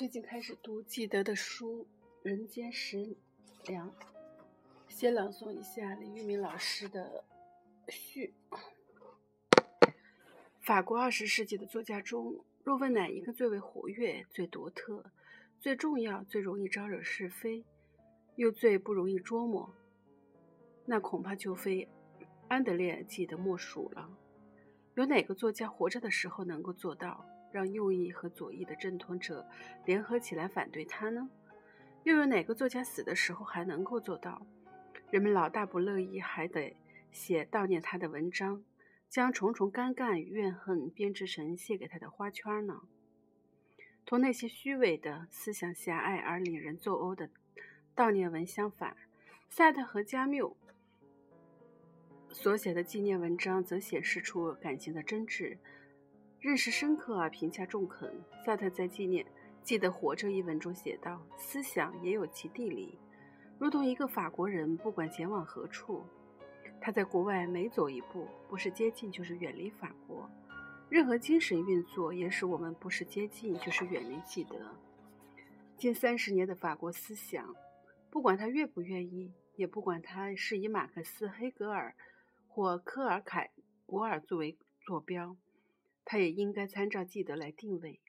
最近开始读纪德的书《人间食粮》，先朗诵一下李玉明老师的序。法国二十世纪的作家中，若问哪一个最为活跃、最独特、最重要、最容易招惹是非，又最不容易捉摸，那恐怕就非安德烈·纪德莫属了。有哪个作家活着的时候能够做到？让右翼和左翼的阵痛者联合起来反对他呢？又有哪个作家死的时候还能够做到？人们老大不乐意，还得写悼念他的文章，将重重尴尬与怨恨编织成献给他的花圈呢？同那些虚伪的思想狭隘而令人作呕的悼念文相反，萨特和加缪所写的纪念文章则显示出感情的真挚。认识深刻而评价中肯。萨特在纪念《记得活着》一文中写道：“思想也有其地理，如同一个法国人，不管前往何处，他在国外每走一步，不是接近就是远离法国。任何精神运作也使我们不是接近就是远离记得。近三十年的法国思想，不管他愿不愿意，也不管他是以马克思、黑格尔或科尔凯果尔作为坐标。”他也应该参照记得来定位。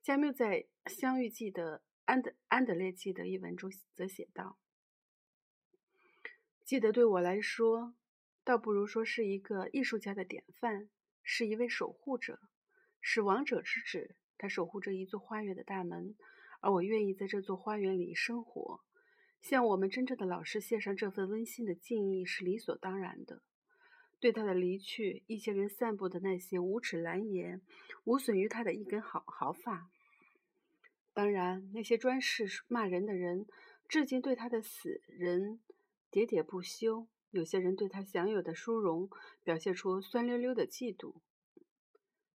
加缪在《相遇记得安德安德烈记得》一文中则写道：“记得对我来说，倒不如说是一个艺术家的典范，是一位守护者，是王者之子。他守护着一座花园的大门，而我愿意在这座花园里生活。向我们真正的老师献上这份温馨的敬意是理所当然的。”对他的离去，一些人散布的那些无耻蓝言，无损于他的一根毫毫发。当然，那些专事骂人的人，至今对他的死人喋喋不休。有些人对他享有的殊荣，表现出酸溜溜的嫉妒。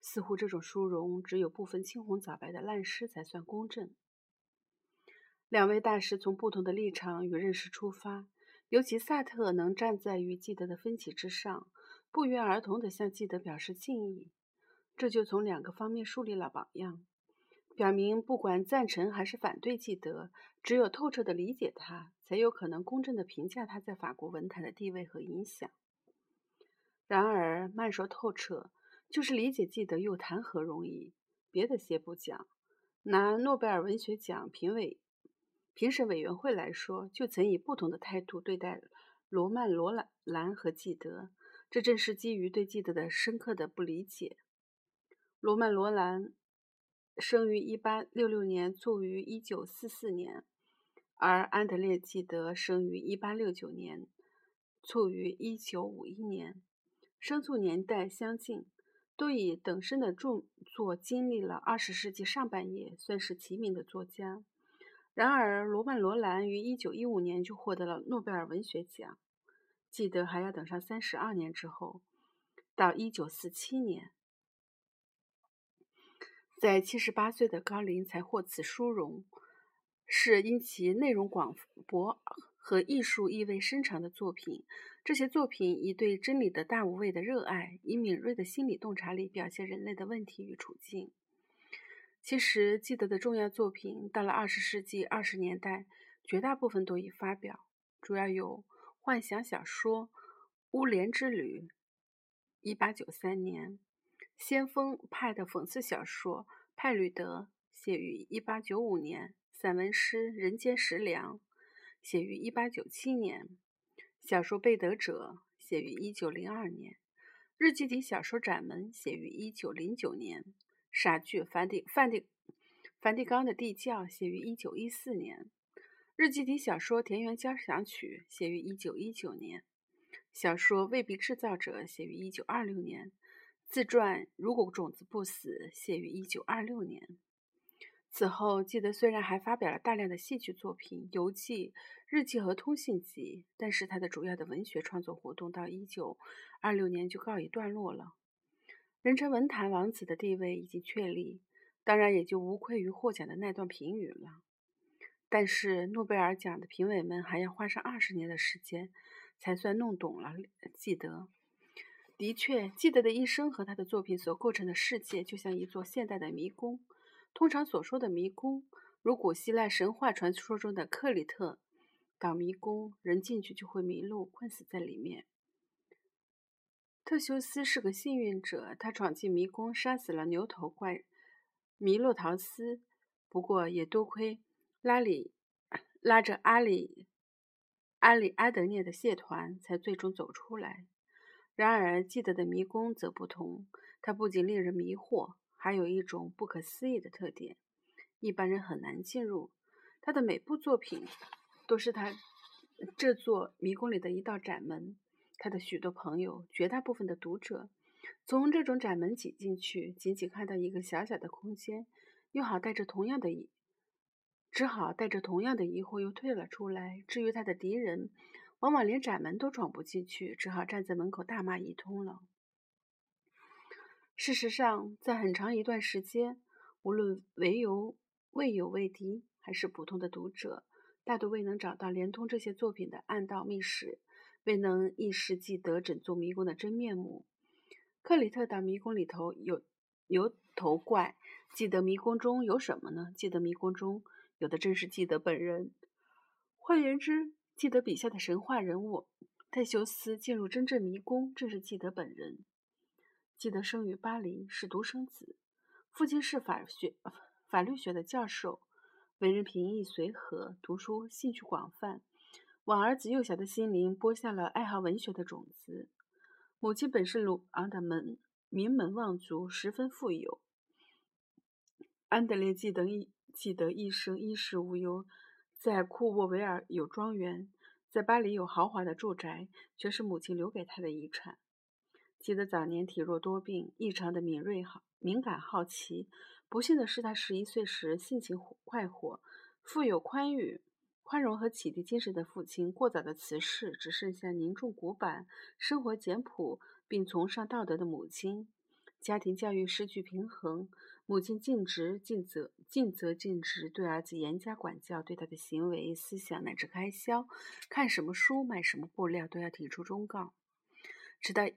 似乎这种殊荣，只有部分青红皂白的烂诗才算公正。两位大师从不同的立场与认识出发。尤其萨特能站在与记得的分歧之上，不约而同地向记得表示敬意，这就从两个方面树立了榜样，表明不管赞成还是反对记得，只有透彻地理解他，才有可能公正地评价他在法国文坛的地位和影响。然而，慢说透彻，就是理解记得又谈何容易？别的先不讲，拿诺贝尔文学奖评委。评审委员会来说，就曾以不同的态度对待罗曼·罗兰兰和纪德，这正是基于对纪德的深刻的不理解。罗曼·罗兰生于1866年，卒于1944年，而安德烈·纪德生于1869年，卒于1951年，生卒年代相近，都以等身的著作经历了20世纪上半叶，算是齐名的作家。然而，罗曼·罗兰于1915年就获得了诺贝尔文学奖，记得还要等上三十二年之后，到1947年，在七十八岁的高龄才获此殊荣，是因其内容广博和艺术意味深长的作品。这些作品以对真理的大无畏的热爱，以敏锐的心理洞察力表现人类的问题与处境。其实，记得的重要作品到了二十世纪二十年代，绝大部分都已发表，主要有幻想小说《乌莲之旅》（一八九三年），先锋派的讽刺小说《派吕德》（写于一八九五年），散文诗《人间食粮》（写于一八九七年），小说《被得者》（写于一九零二年），日记体小说《窄门》（写于一九零九年）。傻剧梵蒂梵蒂梵蒂冈的地窖写于一九一四年，日记体小说《田园交响曲》写于一九一九年，小说《未必制造者》写于一九二六年，自传《如果种子不死》写于一九二六年。此后，记得虽然还发表了大量的戏剧作品、游记、日记和通信集，但是他的主要的文学创作活动到一九二六年就告一段落了。人称文坛王子的地位已经确立，当然也就无愧于获奖的那段评语了。但是诺贝尔奖的评委们还要花上二十年的时间，才算弄懂了记得。的确，记得的一生和他的作品所构成的世界，就像一座现代的迷宫。通常所说的迷宫，如古希腊神话传说中的克里特岛迷宫，人进去就会迷路，困死在里面。特修斯是个幸运者，他闯进迷宫，杀死了牛头怪弥洛陶斯。不过也多亏拉里拉着阿里阿里阿德涅的蟹团，才最终走出来。然而，记得的迷宫则不同，它不仅令人迷惑，还有一种不可思议的特点：一般人很难进入。他的每部作品都是他这座迷宫里的一道窄门。他的许多朋友，绝大部分的读者，从这种窄门挤进去，仅仅看到一个小小的空间，又好带着同样的疑，只好带着同样的疑惑又退了出来。至于他的敌人，往往连窄门都闯不进去，只好站在门口大骂一通了。事实上，在很长一段时间，无论唯有未有未敌，还是普通的读者，大都未能找到连通这些作品的暗道密室，未能一时记得整座迷宫的真面目。克里特岛迷宫里头有牛头怪，记得迷宫中有什么呢？记得迷宫中有的正是记得本人。换言之，记得笔下的神话人物忒修斯进入真正迷宫，正是记得本人。记得生于巴黎，是独生子，父亲是法学法律学的教授，为人平易随和，读书兴趣广泛，往儿子幼小的心灵播下了爱好文学的种子。母亲本是鲁昂的门名门望族，十分富有。安德烈记得一记得一生衣食无忧。在库沃维尔有庄园，在巴黎有豪华的住宅，全是母亲留给他的遗产。记得早年体弱多病，异常的敏锐、好敏感、好奇。不幸的是，他十一岁时性情快活、富有宽裕、宽容和启迪精神的父亲过早的辞世，只剩下凝重古板、生活简朴并崇尚道德的母亲。家庭教育失去平衡。母亲尽职尽责，尽责尽职，对儿子严加管教，对他的行为、思想乃至开销，看什么书、买什么布料，都要提出忠告。直到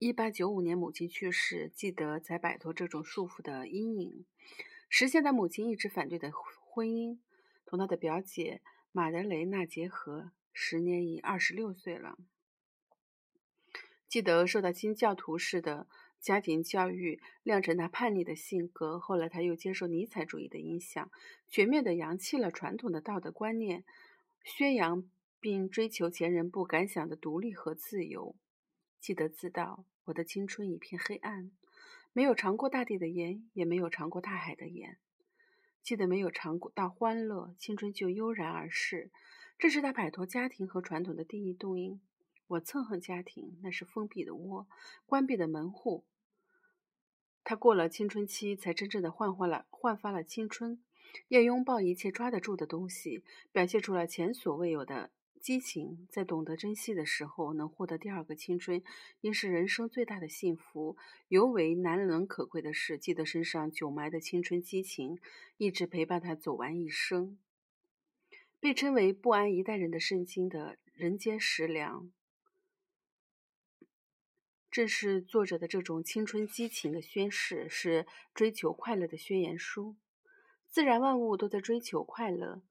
一八九五年母亲去世，记得才摆脱这种束缚的阴影，实现他母亲一直反对的婚姻，同他的表姐马德雷娜结合，时年已二十六岁了。记得受到清教徒式的。家庭教育酿成他叛逆的性格。后来，他又接受尼采主义的影响，全面地扬弃了传统的道德观念，宣扬并追求前人不敢想的独立和自由。记得自道，我的青春一片黑暗，没有尝过大地的盐，也没有尝过大海的盐。记得没有尝过到欢乐，青春就悠然而逝。这是他摆脱家庭和传统的第一动因。我憎恨家庭，那是封闭的窝，关闭的门户。他过了青春期，才真正的焕发了焕发了青春，要拥抱一切抓得住的东西，表现出了前所未有的激情。在懂得珍惜的时候，能获得第二个青春，应是人生最大的幸福。尤为难能可贵的是，记得身上久埋的青春激情，一直陪伴他走完一生。被称为不安一代人的圣经的人间食粮。正是作者的这种青春激情的宣誓，是追求快乐的宣言书。自然万物都在追求快乐，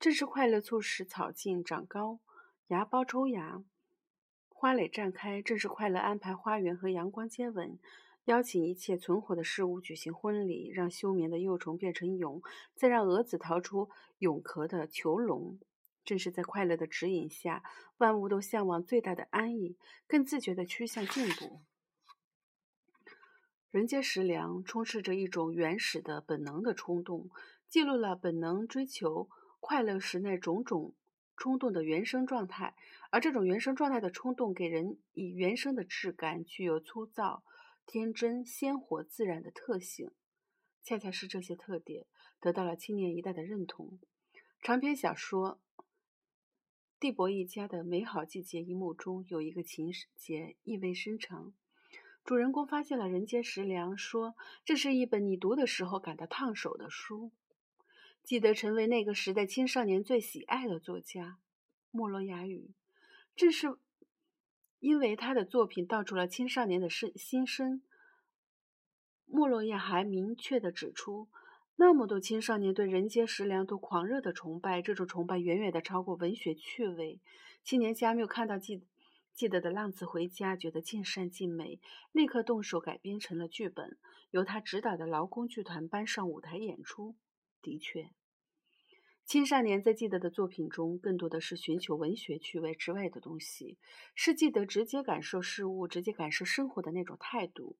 正是快乐促使草茎长高，芽苞抽芽，花蕾绽开；正是快乐安排花园和阳光接吻，邀请一切存活的事物举行婚礼，让休眠的幼虫变成蛹，再让蛾子逃出蛹壳的囚笼。正是在快乐的指引下，万物都向往最大的安逸，更自觉地趋向进步。人间食粮充斥着一种原始的本能的冲动，记录了本能追求快乐时那种种冲动的原生状态。而这种原生状态的冲动，给人以原生的质感，具有粗糙、天真、鲜活、自然的特性。恰恰是这些特点，得到了青年一代的认同。长篇小说。蒂博一家的美好季节一幕中有一个情节意味深长。主人公发现了人间食粮，说这是一本你读的时候感到烫手的书。记得成为那个时代青少年最喜爱的作家莫罗亚语，正是因为他的作品道出了青少年的声心声。莫洛亚还明确地指出，那么多青少年对人间食粮都狂热的崇拜，这种崇拜远远的超过文学趣味。青年加缪看到记记得的浪子回家，觉得尽善尽美，立刻动手改编成了剧本，由他指导的劳工剧团搬上舞台演出。的确。青少年在记得的作品中，更多的是寻求文学趣味之外的东西，是记得直接感受事物、直接感受生活的那种态度、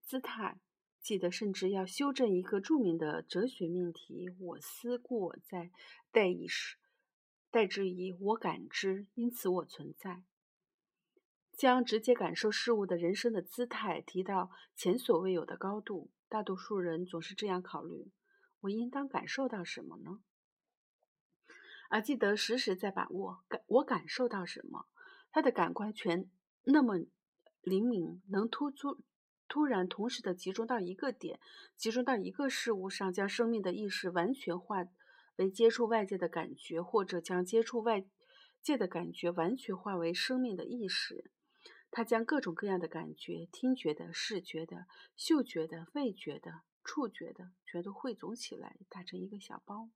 姿态。记得甚至要修正一个著名的哲学命题：“我思故我在”，代以是代之以“我感知”，因此我存在。将直接感受事物的人生的姿态提到前所未有的高度。大多数人总是这样考虑。我应当感受到什么呢？而记得时时在把握感，我感受到什么？他的感官全那么灵敏，能突出、突然、同时的集中到一个点，集中到一个事物上，将生命的意识完全化为接触外界的感觉，或者将接触外界的感觉完全化为生命的意识。他将各种各样的感觉——听觉的、视觉的、嗅觉的、味觉的。触觉的全都汇总起来，打成一个小包。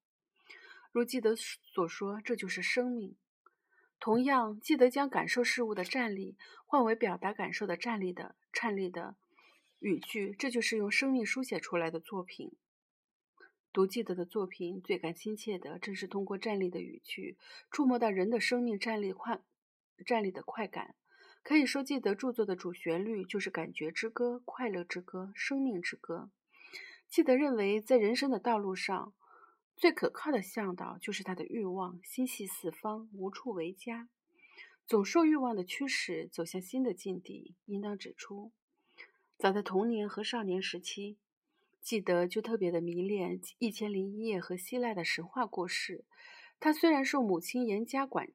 如记得所说，这就是生命。同样，记得将感受事物的站立换为表达感受的站立的颤栗的语句，这就是用生命书写出来的作品。读记得的作品，最感亲切的正是通过站立的语句，触摸到人的生命站立快站立的快感。可以说，记得著作的主旋律就是感觉之歌、快乐之歌、生命之歌。记得认为，在人生的道路上，最可靠的向导就是他的欲望，心系四方，无处为家，总受欲望的驱使，走向新的境地。应当指出，早在童年和少年时期，记得就特别的迷恋《一千零一夜》和希腊的神话故事。他虽然受母亲严加管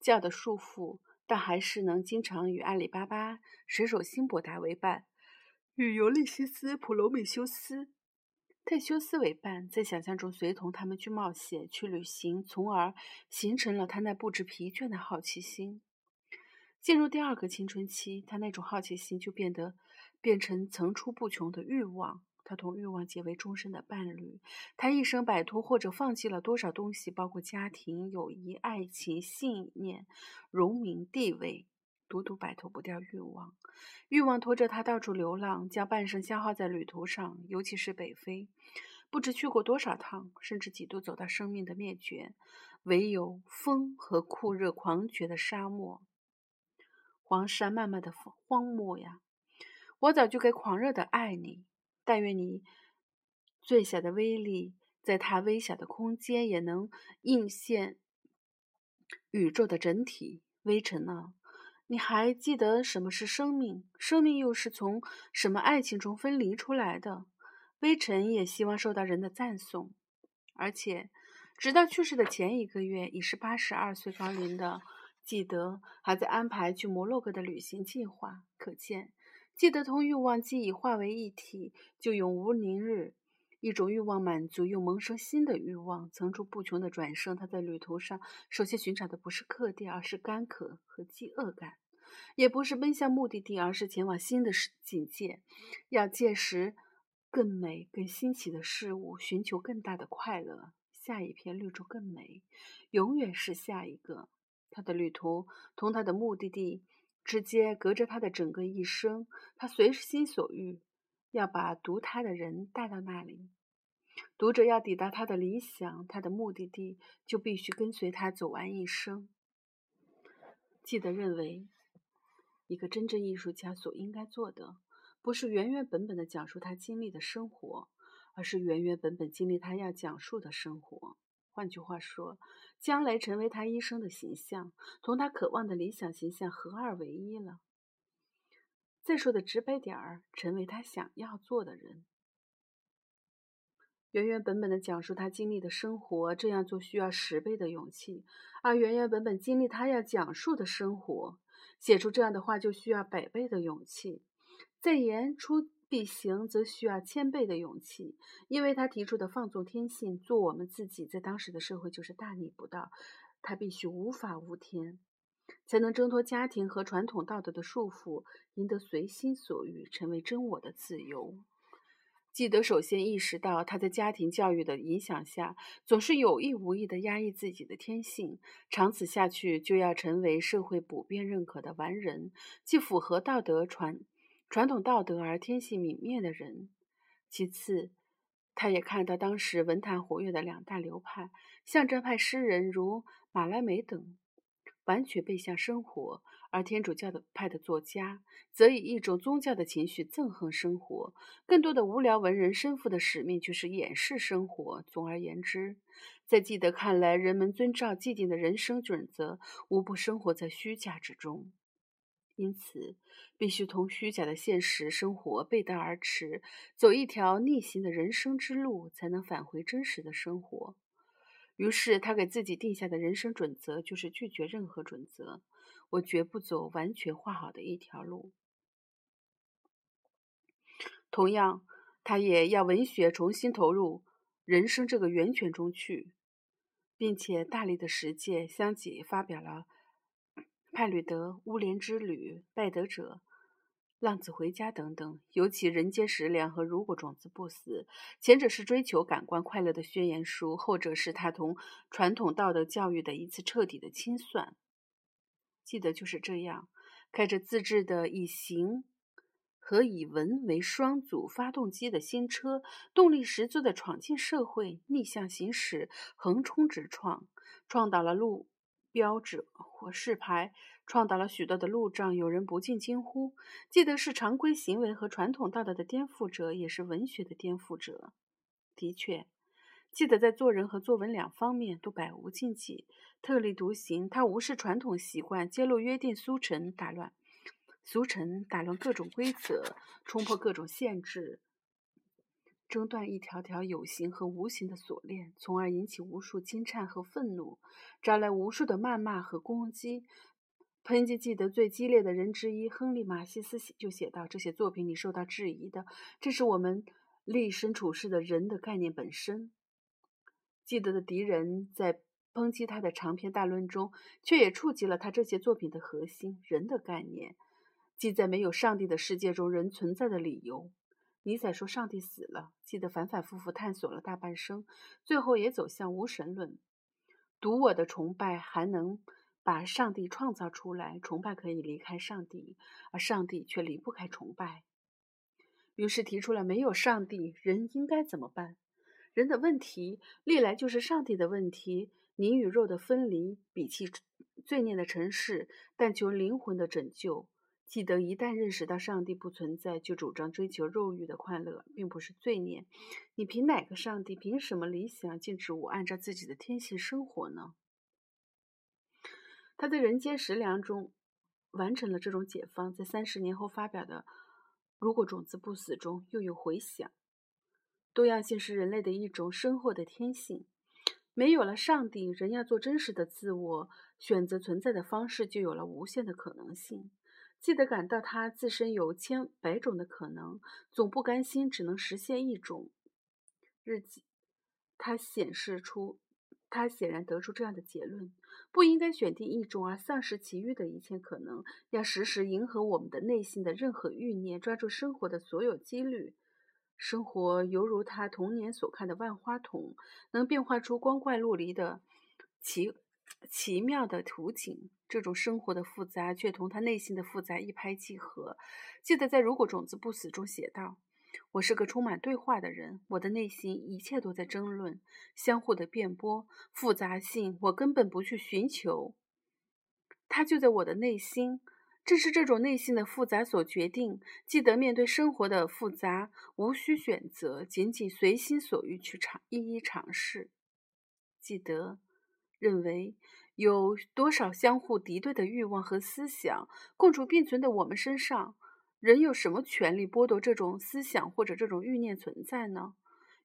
教的束缚，但还是能经常与阿里巴巴、水手辛伯达为伴。与尤利西斯·普罗米修斯、忒修斯为伴，在想象中随同他们去冒险、去旅行，从而形成了他那不知疲倦的好奇心。进入第二个青春期，他那种好奇心就变得变成层出不穷的欲望。他同欲望结为终身的伴侣。他一生摆脱或者放弃了多少东西，包括家庭、友谊、爱情、信念、荣名、地位。独独摆脱不掉欲望，欲望拖着他到处流浪，将半生消耗在旅途上，尤其是北非，不知去过多少趟，甚至几度走到生命的灭绝。唯有风和酷热狂绝的沙漠、黄山漫漫的荒漠呀！我早就该狂热的爱你，但愿你最小的威力，在它微小的空间也能映现宇宙的整体。微尘啊！你还记得什么是生命？生命又是从什么爱情中分离出来的？微尘也希望受到人的赞颂，而且，直到去世的前一个月，已是八十二岁高龄的记得还在安排去摩洛哥的旅行计划。可见，记得同欲望既已化为一体，就永无宁日。一种欲望满足，又萌生新的欲望，层出不穷的转生。他在旅途上，首先寻找的不是客店，而是干渴和饥饿感；也不是奔向目的地，而是前往新的境界。要届时更美、更新奇的事物，寻求更大的快乐。下一片绿洲更美，永远是下一个。他的旅途同他的目的地之间，隔着他的整个一生。他随心所欲。要把读他的人带到那里，读者要抵达他的理想，他的目的地，就必须跟随他走完一生。记得认为，一个真正艺术家所应该做的，不是原原本本的讲述他经历的生活，而是原原本本经历他要讲述的生活。换句话说，将来成为他一生的形象，同他渴望的理想形象合二为一了。再说的直白点儿，成为他想要做的人，原原本本的讲述他经历的生活，这样做需要十倍的勇气；而原原本本经历他要讲述的生活，写出这样的话就需要百倍的勇气。再言出必行，则需要千倍的勇气，因为他提出的放纵天性，做我们自己，在当时的社会就是大逆不道，他必须无法无天。才能挣脱家庭和传统道德的束缚，赢得随心所欲、成为真我的自由。记得首先意识到，他在家庭教育的影响下，总是有意无意地压抑自己的天性，长此下去，就要成为社会普遍认可的完人，既符合道德传传统道德而天性泯灭的人。其次，他也看到当时文坛活跃的两大流派，象征派诗人如马来梅等。完全背向生活，而天主教的派的作家则以一种宗教的情绪憎恨生活。更多的无聊文人身负的使命就是掩饰生活。总而言之，在记得看来，人们遵照既定的人生准则，无不生活在虚假之中。因此，必须同虚假的现实生活背道而驰，走一条逆行的人生之路，才能返回真实的生活。于是，他给自己定下的人生准则就是拒绝任何准则。我绝不走完全画好的一条路。同样，他也要文学重新投入人生这个源泉中去，并且大力的实践，相继发表了《派吕德乌莲之旅》《拜德者》。浪子回家等等，尤其《人间食粮》和《如果种子不死》，前者是追求感官快乐的宣言书，后者是他同传统道德教育的一次彻底的清算。记得就是这样，开着自制的以形和以文为双组发动机的新车，动力十足的闯进社会，逆向行驶，横冲直撞，撞倒了路标志或示牌。创造了许多的路障，有人不禁惊呼：“记得是常规行为和传统道德的颠覆者，也是文学的颠覆者。”的确，记得在做人和作文两方面都百无禁忌，特立独行。他无视传统习惯，揭露约定俗成，打乱俗成，打乱各种规则，冲破各种限制，挣断一条条有形和无形的锁链，从而引起无数惊颤和愤怒，招来无数的谩骂和攻击。抨击记得最激烈的人之一，亨利·马西斯就写道：“这些作品里受到质疑的，这是我们立身处世的人的概念本身。”记得的敌人在抨击他的长篇大论中，却也触及了他这些作品的核心——人的概念，即在没有上帝的世界中人存在的理由。尼采说：“上帝死了。”记得反反复复探索了大半生，最后也走向无神论。独我的崇拜还能。把上帝创造出来，崇拜可以离开上帝，而上帝却离不开崇拜。于是提出了没有上帝，人应该怎么办？人的问题历来就是上帝的问题。灵与肉的分离，比弃罪孽的尘世，但求灵魂的拯救。记得一旦认识到上帝不存在，就主张追求肉欲的快乐，并不是罪孽。你凭哪个上帝？凭什么理想禁止我按照自己的天性生活呢？他在《人间食粮》中完成了这种解放，在三十年后发表的《如果种子不死》中又有回响。多样性是人类的一种深厚的天性。没有了上帝，人要做真实的自我，选择存在的方式就有了无限的可能性。记得感到他自身有千百种的可能，总不甘心只能实现一种。日记，他显示出。他显然得出这样的结论：不应该选定一种而丧失其余的一切可能，要时时迎合我们的内心的任何欲念，抓住生活的所有几率。生活犹如他童年所看的万花筒，能变化出光怪陆离的奇奇妙的图景。这种生活的复杂，却同他内心的复杂一拍即合。记得在《如果种子不死》中写道。我是个充满对话的人，我的内心一切都在争论，相互的辩驳，复杂性我根本不去寻求，它就在我的内心。正是这种内心的复杂所决定。记得面对生活的复杂，无需选择，仅仅随心所欲去尝一一尝试。记得认为有多少相互敌对的欲望和思想共处并存的我们身上。人有什么权利剥夺这种思想或者这种欲念存在呢？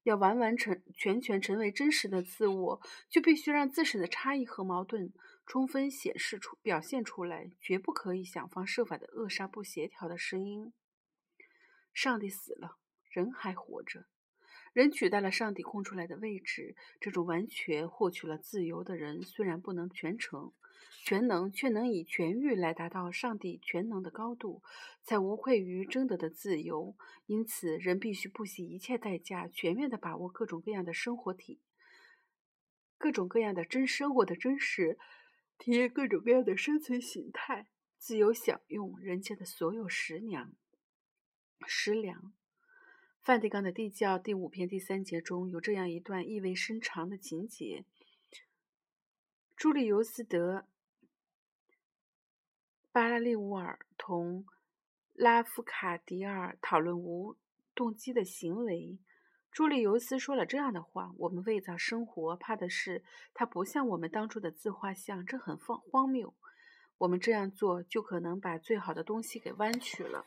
要完完成全全成为真实的自我，就必须让自身的差异和矛盾充分显示出、表现出来，绝不可以想方设法的扼杀不协调的声音。上帝死了，人还活着，人取代了上帝空出来的位置。这种完全获取了自由的人，虽然不能全程，全能却能以全欲来达到上帝全能的高度，才无愧于争得的自由。因此，人必须不惜一切代价，全面地把握各种各样的生活体，各种各样的真生活的真实，体验各种各样的生存形态，自由享用人间的所有食粮。食粮。梵蒂冈的地教第五篇第三节中有这样一段意味深长的情节：朱利尤斯德。巴拉利乌尔同拉夫卡迪尔讨论无动机的行为。朱利尤斯说了这样的话：“我们伪造生活，怕的是它不像我们当初的自画像，这很荒荒谬。我们这样做就可能把最好的东西给弯曲了。”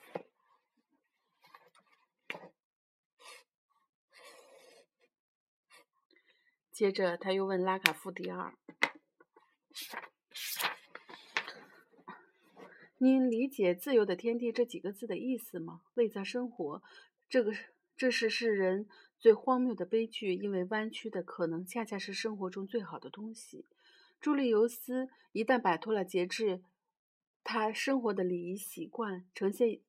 接着，他又问拉卡夫迪尔。您理解“自由的天地”这几个字的意思吗？为在生活，这个这是世人最荒谬的悲剧，因为弯曲的可能恰恰是生活中最好的东西。朱利尤斯一旦摆脱了节制，他生活的礼仪习惯，呈现。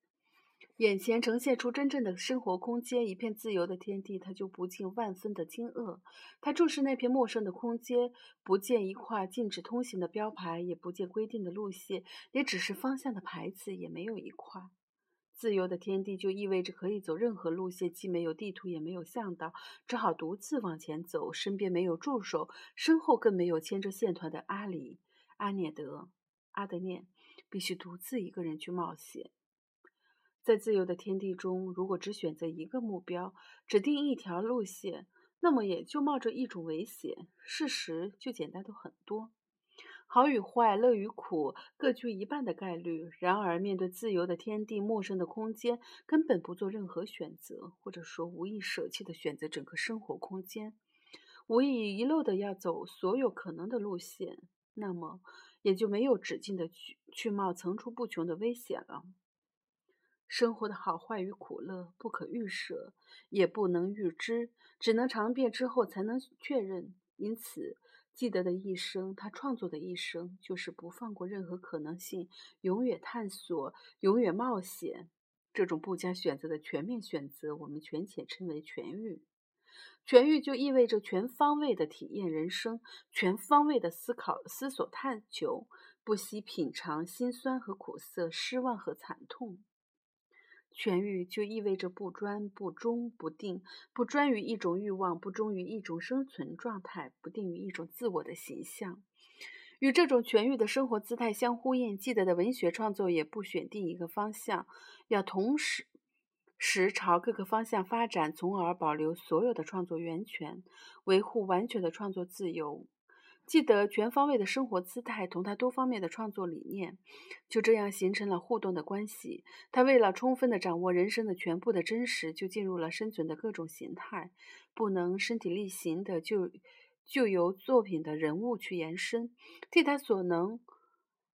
眼前呈现出真正的生活空间，一片自由的天地，他就不禁万分的惊愕。他注视那片陌生的空间，不见一块禁止通行的标牌，也不见规定的路线，也只是方向的牌子也没有一块。自由的天地就意味着可以走任何路线，既没有地图，也没有向导，只好独自往前走，身边没有助手，身后更没有牵着线团的阿里、阿涅德、阿德涅，必须独自一个人去冒险。在自由的天地中，如果只选择一个目标，指定一条路线，那么也就冒着一种危险。事实就简单的很多，好与坏、乐与苦各具一半的概率。然而，面对自由的天地、陌生的空间，根本不做任何选择，或者说无意舍弃的选择整个生活空间，无意遗漏的要走所有可能的路线，那么也就没有止境的去去冒层出不穷的危险了。生活的好坏与苦乐不可预设，也不能预知，只能尝遍之后才能确认。因此，记得的一生，他创作的一生，就是不放过任何可能性，永远探索，永远冒险。这种不加选择的全面选择，我们权且称为痊愈。痊愈就意味着全方位的体验人生，全方位的思考、思索、探求，不惜品尝辛酸和苦涩，失望和惨痛。痊愈就意味着不专、不忠、不定，不专于一种欲望，不忠于一种生存状态，不定于一种自我的形象。与这种痊愈的生活姿态相呼应，记得的文学创作也不选定一个方向，要同时时朝各个方向发展，从而保留所有的创作源泉，维护完全的创作自由。记得全方位的生活姿态同他多方面的创作理念，就这样形成了互动的关系。他为了充分的掌握人生的全部的真实，就进入了生存的各种形态，不能身体力行的，就就由作品的人物去延伸，替他所能，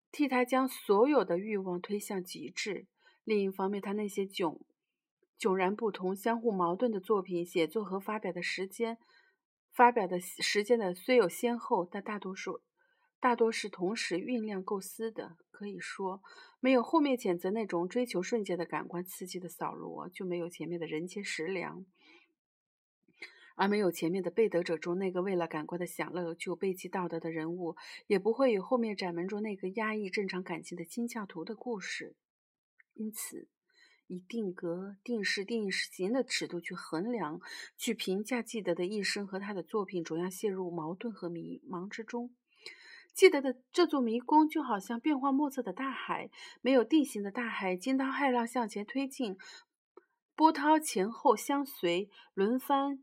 替他将所有的欲望推向极致。另一方面，他那些迥迥然不同、相互矛盾的作品，写作和发表的时间。发表的时间的虽有先后，但大多数大多是同时酝酿构思的。可以说，没有后面谴责那种追求瞬间的感官刺激的扫罗，就没有前面的人间食粮；而没有前面的被得者中那个为了感官的享乐就背弃道德的人物，也不会有后面窄门中那个压抑正常感情的清教徒的故事。因此。以定格、定时、定型的尺度去衡量、去评价记得的一生和他的作品，总要陷入矛盾和迷茫之中。记得的这座迷宫就好像变幻莫测的大海，没有定型的大海，惊涛骇浪向前推进，波涛前后相随，轮番。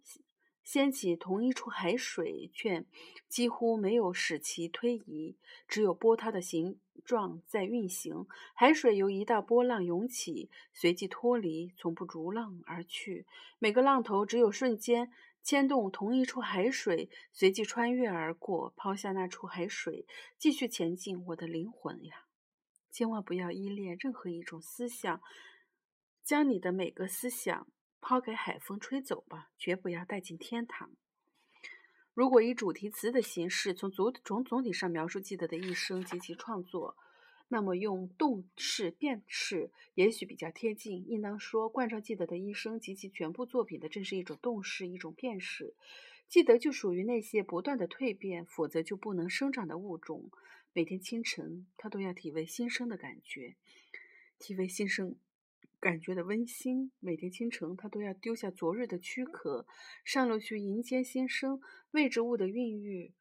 掀起同一处海水，却几乎没有使其推移，只有波涛的形状在运行。海水由一道波浪涌起，随即脱离，从不逐浪而去。每个浪头只有瞬间牵动同一处海水，随即穿越而过，抛下那处海水，继续前进。我的灵魂呀，千万不要依恋任何一种思想，将你的每个思想。抛给海风吹走吧，绝不要带进天堂。如果以主题词的形式从总从总体上描述记得的一生及其创作，那么用动式变式也许比较贴近。应当说，贯穿记得的一生及其全部作品的，正是一种动式，一种变式。记得就属于那些不断的蜕变，否则就不能生长的物种。每天清晨，他都要体味新生的感觉，体味新生感觉的温馨。每天清晨，他都要丢下昨日的躯壳，上路去迎接新生。未知物的孕育，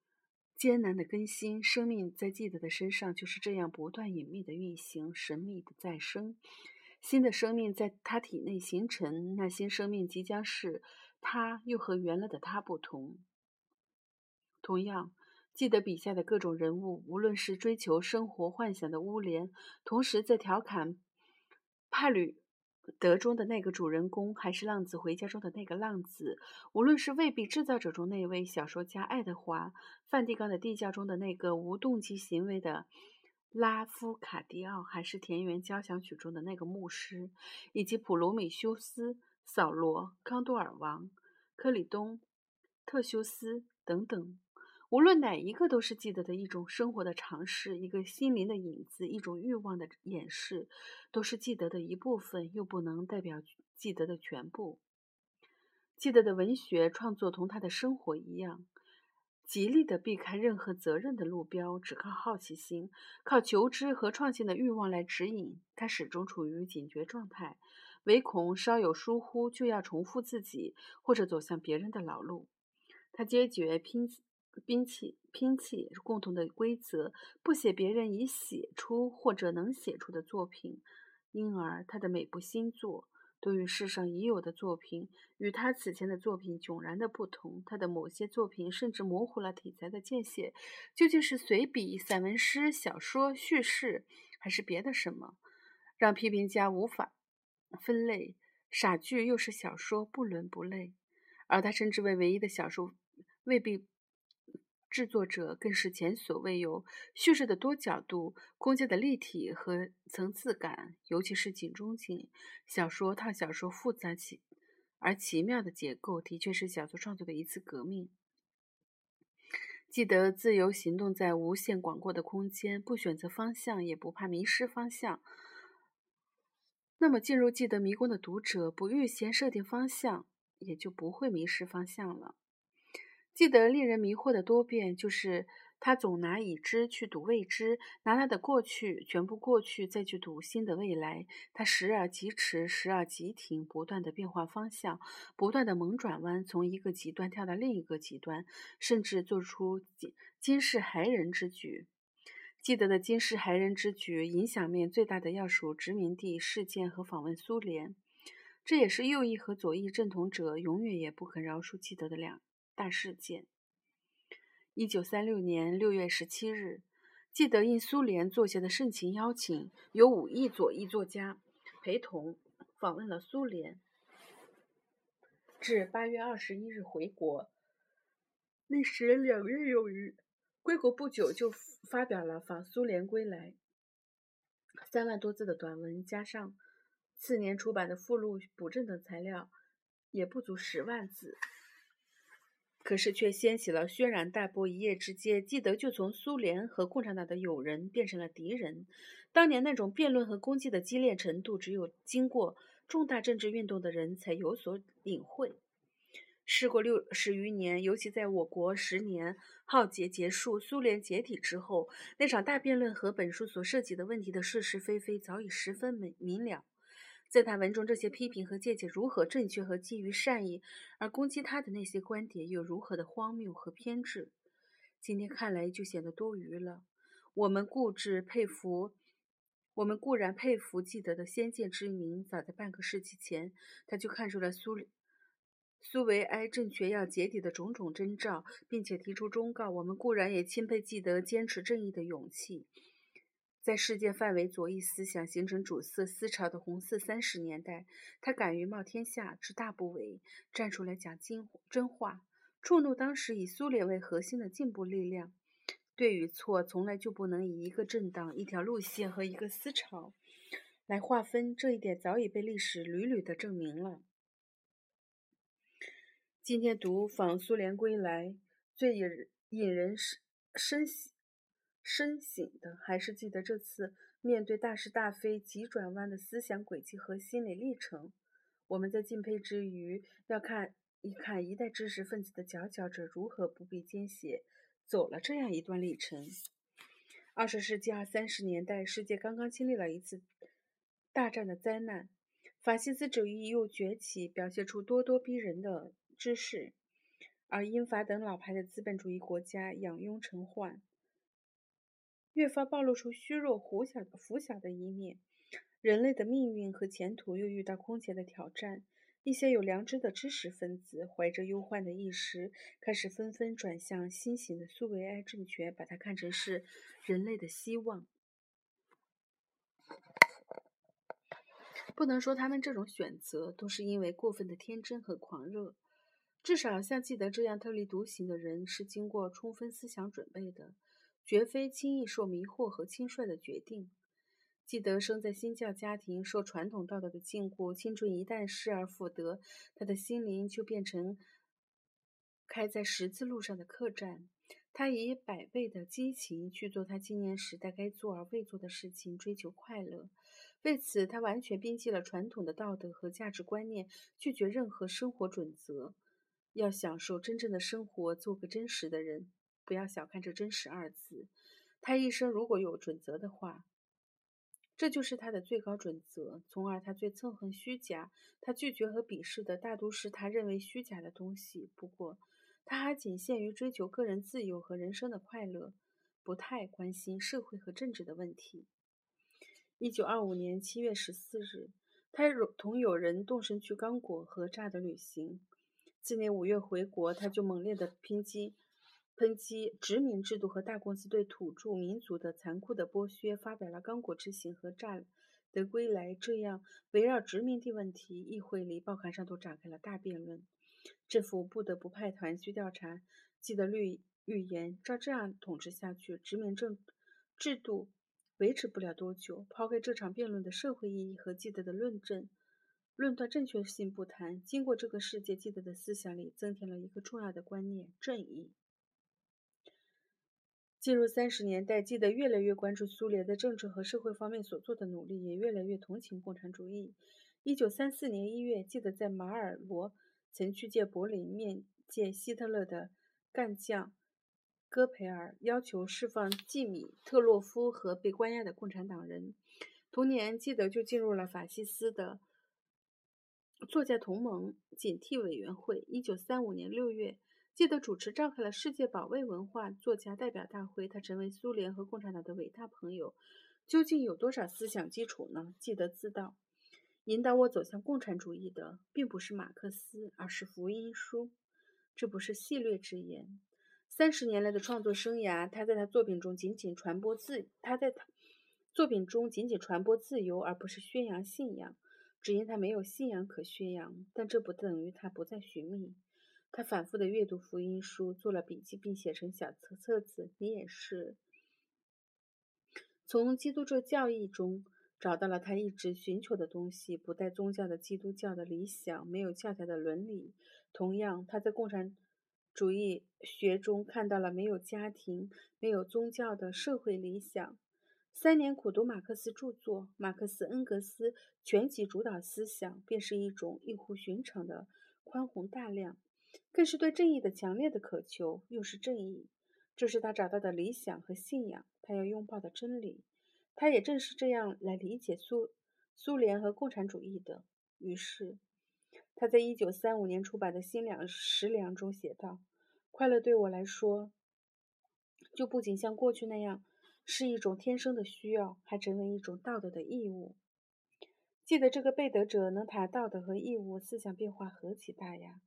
艰难的更新，生命在记得的身上就是这样不断隐秘的运行，神秘的再生。新的生命在他体内形成，那新生命即将是。他又和原来的他不同。同样，记得笔下的各种人物，无论是追求生活幻想的乌莲，同时在调侃帕吕德中的那个主人公，还是浪子回家中的那个浪子；无论是未必制造者中那位小说家爱德华，梵蒂冈的地窖中的那个无动机行为的拉夫卡迪奥，还是田园交响曲中的那个牧师，以及普罗米修斯。扫罗、康多尔王、克里东、特修斯等等，无论哪一个，都是记得的一种生活的尝试，一个心灵的影子，一种欲望的掩饰，都是记得的一部分，又不能代表记得的全部。记得的文学创作同他的生活一样，极力的避开任何责任的路标，只靠好奇心，靠求知和创新的欲望来指引。他始终处于警觉状态。唯恐稍有疏忽，就要重复自己或者走向别人的老路。他坚决拼拼气拼气共同的规则，不写别人已写出或者能写出的作品。因而，他的每部新作都与世上已有的作品，与他此前的作品迥然的不同。他的某些作品甚至模糊了题材的界限，究竟是随笔、散文诗、小说、叙事，还是别的什么，让批评家无法。分类傻剧又是小说，不伦不类。而他称之为唯一的小说，未必制作者更是前所未有。叙事的多角度、空间的立体和层次感，尤其是井中景小说、套小说复杂奇而奇妙的结构，的确是小说创作的一次革命。记得自由行动在无限广阔的空间，不选择方向，也不怕迷失方向。那么，进入记得迷宫的读者，不预先设定方向，也就不会迷失方向了。记得令人迷惑的多变，就是他总拿已知去赌未知，拿他的过去全部过去再去赌新的未来。他时而疾驰，时而急停，不断的变换方向，不断的猛转弯，从一个极端跳到另一个极端，甚至做出惊惊世骇人之举。记得的惊世骇人之举，影响面最大的要数殖民地事件和访问苏联，这也是右翼和左翼正统者永远也不肯饶恕记得的两大事件。一九三六年六月十七日，记得应苏联作协的盛情邀请，有五亿左翼作家陪同访问了苏联，至八月二十一日回国，历时两月有余。归国不久，就发表了《访苏联归来》三万多字的短文，加上次年出版的附录、补正等材料，也不足十万字。可是却掀起了轩然大波，一夜之间，记得就从苏联和共产党的友人变成了敌人。当年那种辩论和攻击的激烈程度，只有经过重大政治运动的人才有所领会。事过六十余年，尤其在我国十年浩劫结束、苏联解体之后，那场大辩论和本书所涉及的问题的是是非非早已十分明明了。在他文中，这些批评和见解如何正确和基于善意，而攻击他的那些观点又如何的荒谬和偏执，今天看来就显得多余了。我们固执佩服，我们固然佩服记得的先见之明，早在半个世纪前，他就看出了苏。苏维埃政权要解体的种种征兆，并且提出忠告。我们固然也钦佩记得坚持正义的勇气。在世界范围左翼思想形成主色思潮的红色三十年代，他敢于冒天下之大不韪，站出来讲真真话，触怒当时以苏联为核心的进步力量。对与错，从来就不能以一个政党、一条路线和一个思潮来划分。这一点早已被历史屡屡的证明了。今天读《访苏联归来》，最引引人深深深省的，还是记得这次面对大是大非、急转弯的思想轨迹和心理历程。我们在敬佩之余，要看一看一代知识分子的佼佼者如何不必艰险走了这样一段历程。二十世纪二三十年代，世界刚刚经历了一次大战的灾难，法西斯主义又崛起，表现出咄咄逼人的姿势，而英法等老牌的资本主义国家仰拥成患，越发暴露出虚弱、虎小腐朽的一面。人类的命运和前途又遇到空前的挑战。一些有良知的知识分子怀着忧患的意识，开始纷纷转向新型的苏维埃政权，把它看成是人类的希望。不能说他们这种选择都是因为过分的天真和狂热，至少像记得这样特立独行的人是经过充分思想准备的，绝非轻易受迷惑和轻率的决定。记得生在新教家庭，受传统道德的禁锢，青春一旦失而复得，他的心灵就变成开在十字路上的客栈。他以百倍的激情去做他青年时代该做而未做的事情，追求快乐。为此，他完全摒弃了传统的道德和价值观念，拒绝任何生活准则。要享受真正的生活，做个真实的人。不要小看这“真实”二字。他一生如果有准则的话。这就是他的最高准则，从而他最憎恨虚假。他拒绝和鄙视的大都是他认为虚假的东西。不过，他还仅限于追求个人自由和人生的快乐，不太关心社会和政治的问题。一九二五年七月十四日，他同友人动身去刚果和乍的旅行。次年五月回国，他就猛烈地抨击。抨击殖民制度和大公司对土著民族的残酷的剥削，发表了《刚果之行》和《乍得归来》这样围绕殖民地问题，议会里、报刊上都展开了大辩论。政府不得不派团去调查。记得预预言，照这样统治下去，殖民政制度维持不了多久。抛开这场辩论的社会意义和记得的论证、论断正确性不谈，经过这个世界，记得的思想里增添了一个重要的观念：正义。进入三十年代，记得越来越关注苏联在政治和社会方面所做的努力，也越来越同情共产主义。一九三四年一月，记得在马尔罗曾去见柏林面见希特勒的干将戈培尔，要求释放季米特洛夫和被关押的共产党人。同年，记得就进入了法西斯的作家同盟警惕委员会。一九三五年六月。记得主持召开了世界保卫文化作家代表大会，他成为苏联和共产党的伟大朋友。究竟有多少思想基础呢？记得自道，引导我走向共产主义的，并不是马克思，而是福音书。这不是戏谑之言。三十年来的创作生涯，他在他作品中仅仅传播自，他在他作品中仅仅传播自由，而不是宣扬信仰。只因他没有信仰可宣扬，但这不等于他不再寻觅。他反复的阅读福音书，做了笔记，并写成小册册子。你也是从基督教教义中找到了他一直寻求的东西：不带宗教的基督教的理想，没有教条的伦理。同样，他在共产主义学中看到了没有家庭、没有宗教的社会理想。三年苦读马克思著作，马克思恩格斯全集主导思想，便是一种异乎寻常的宽宏大量。更是对正义的强烈的渴求，又是正义，这是他找到的理想和信仰，他要拥抱的真理。他也正是这样来理解苏苏联和共产主义的。于是，他在一九三五年出版的《新粮食粮》中写道：“快乐对我来说，就不仅像过去那样是一种天生的需要，还成为一种道德的义务。”记得这个背德者能谈道德和义务，思想变化何其大呀！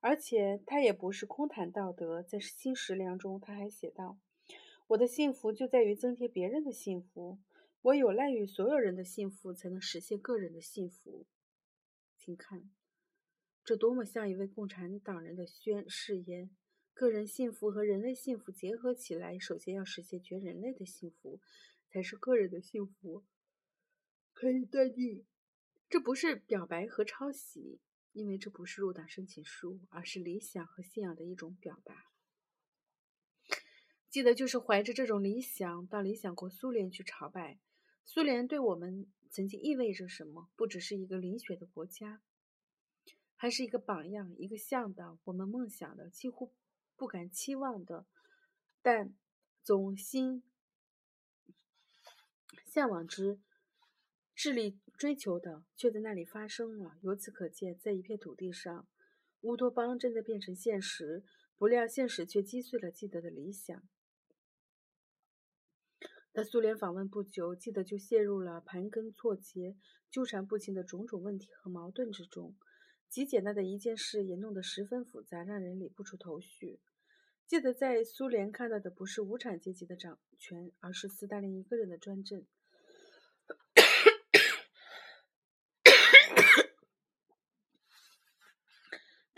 而且他也不是空谈道德，在《新食粮》中，他还写道：“我的幸福就在于增添别人的幸福，我有赖于所有人的幸福，才能实现个人的幸福。”请看，这多么像一位共产党人的宣誓言！个人幸福和人类幸福结合起来，首先要实现全人类的幸福，才是个人的幸福。可以断定，这不是表白和抄袭。因为这不是入党申请书，而是理想和信仰的一种表达。记得就是怀着这种理想到理想国苏联去朝拜。苏联对我们曾经意味着什么？不只是一个淋雪的国家，还是一个榜样，一个向导，我们梦想的，几乎不敢期望的，但总心向往之、智力追求的，却在那里发生了。由此可见，在一片土地上，乌托邦正在变成现实。不料，现实却击碎了记得的理想。在苏联访问不久，记得就陷入了盘根错节、纠缠不清的种种问题和矛盾之中。极简单的一件事也弄得十分复杂，让人理不出头绪。记得在苏联看到的不是无产阶级的掌权，而是斯大林一个人的专政。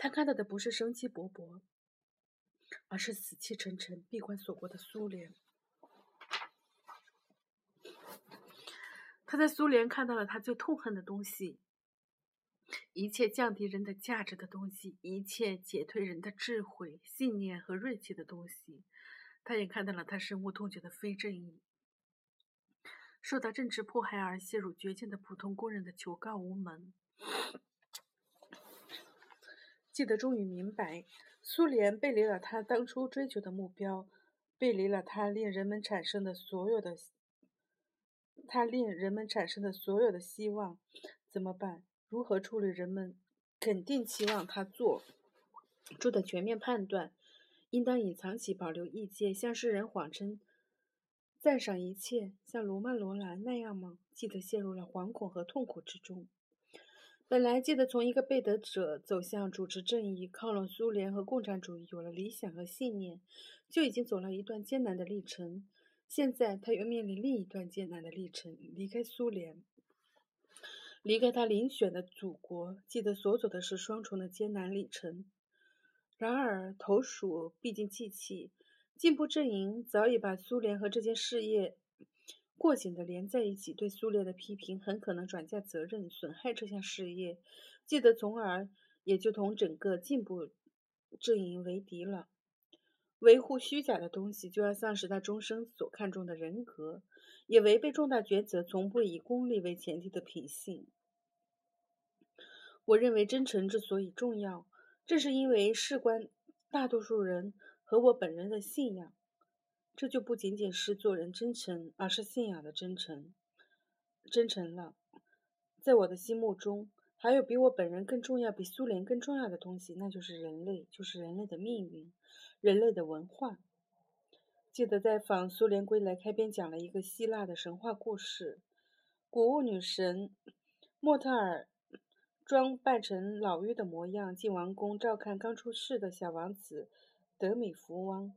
他看到的不是生机勃勃，而是死气沉沉、闭关锁国的苏联。他在苏联看到了他最痛恨的东西，一切降低人的价值的东西，一切解退人的智慧、信念和锐气的东西。他也看到了他深恶痛绝的非正义，受到政治迫害而陷入绝境的普通工人的求告无门。记得终于明白，苏联背离了他当初追求的目标，背离了他令人们产生的所有的。他令人们产生的所有的希望，怎么办？如何处理人们肯定期望他做出的全面判断？应当隐藏起，保留意见，向世人谎称赞赏一切，像罗曼·罗兰那样吗？记得陷入了惶恐和痛苦之中。本来记得从一个背德者走向主持正义、靠拢苏联和共产主义，有了理想和信念，就已经走了一段艰难的历程。现在他又面临另一段艰难的历程：离开苏联，离开他遴选的祖国。记得所走的是双重的艰难历程。然而，投鼠毕竟忌器，进步阵营早已把苏联和这件事业过紧的连在一起，对苏联的批评很可能转嫁责任，损害这项事业。记得，从而也就同整个进步阵营为敌了。维护虚假的东西，就要丧失他终生所看重的人格，也违背重大抉择从不以功利为前提的品性。我认为真诚之所以重要，正是因为事关大多数人和我本人的信仰。这就不仅仅是做人真诚，而是信仰的真诚。真诚了，在我的心目中，还有比我本人更重要、比苏联更重要的东西，那就是人类，就是人类的命运。人类的文化。记得在访苏联归来开篇讲了一个希腊的神话故事：谷物女神莫特尔装扮成老妪的模样进王宫照看刚出世的小王子德米福翁。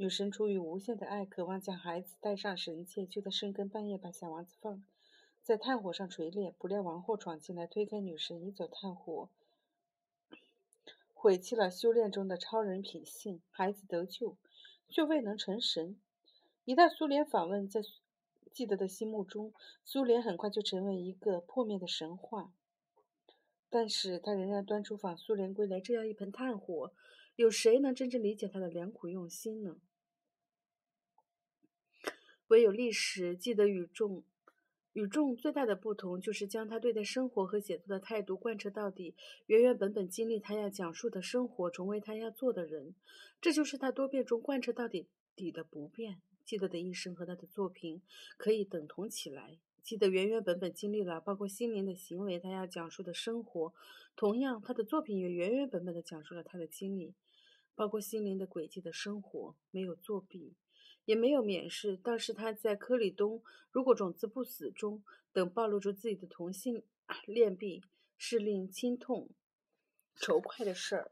女神出于无限的爱，渴望将孩子带上神界，就在深更半夜把小王子放在炭火上锤炼。不料王后闯进来，推开女神，移走炭火。毁弃了修炼中的超人品性，孩子得救，却未能成神。一旦苏联访问，在记得的心目中，苏联很快就成为一个破灭的神话。但是他仍然端出访苏联归来这样一盆炭火，有谁能真正理解他的良苦用心呢？唯有历史记得与众。与众最大的不同，就是将他对待生活和写作的态度贯彻到底，原原本本经历他要讲述的生活，成为他要做的人。这就是他多变中贯彻到底底的不变。记得的一生和他的作品可以等同起来。记得原原本本经历了包括心灵的行为，他要讲述的生活，同样他的作品也原原本本的讲述了他的经历，包括心灵的轨迹的生活，没有作弊。也没有免试，倒是他在科里东“如果种子不死”中等暴露出自己的同性恋癖，是令心痛愁快的事儿。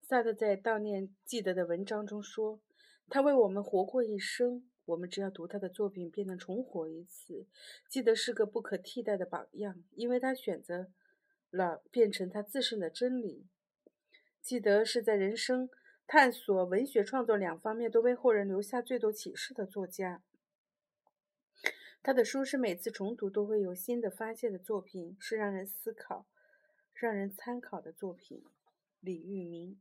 萨特在悼念记得的文章中说：“他为我们活过一生，我们只要读他的作品，便能重活一次。记得是个不可替代的榜样，因为他选择了变成他自身的真理。记得是在人生。”探索文学创作两方面都为后人留下最多启示的作家，他的书是每次重读都会有新的发现的作品，是让人思考、让人参考的作品。李玉明。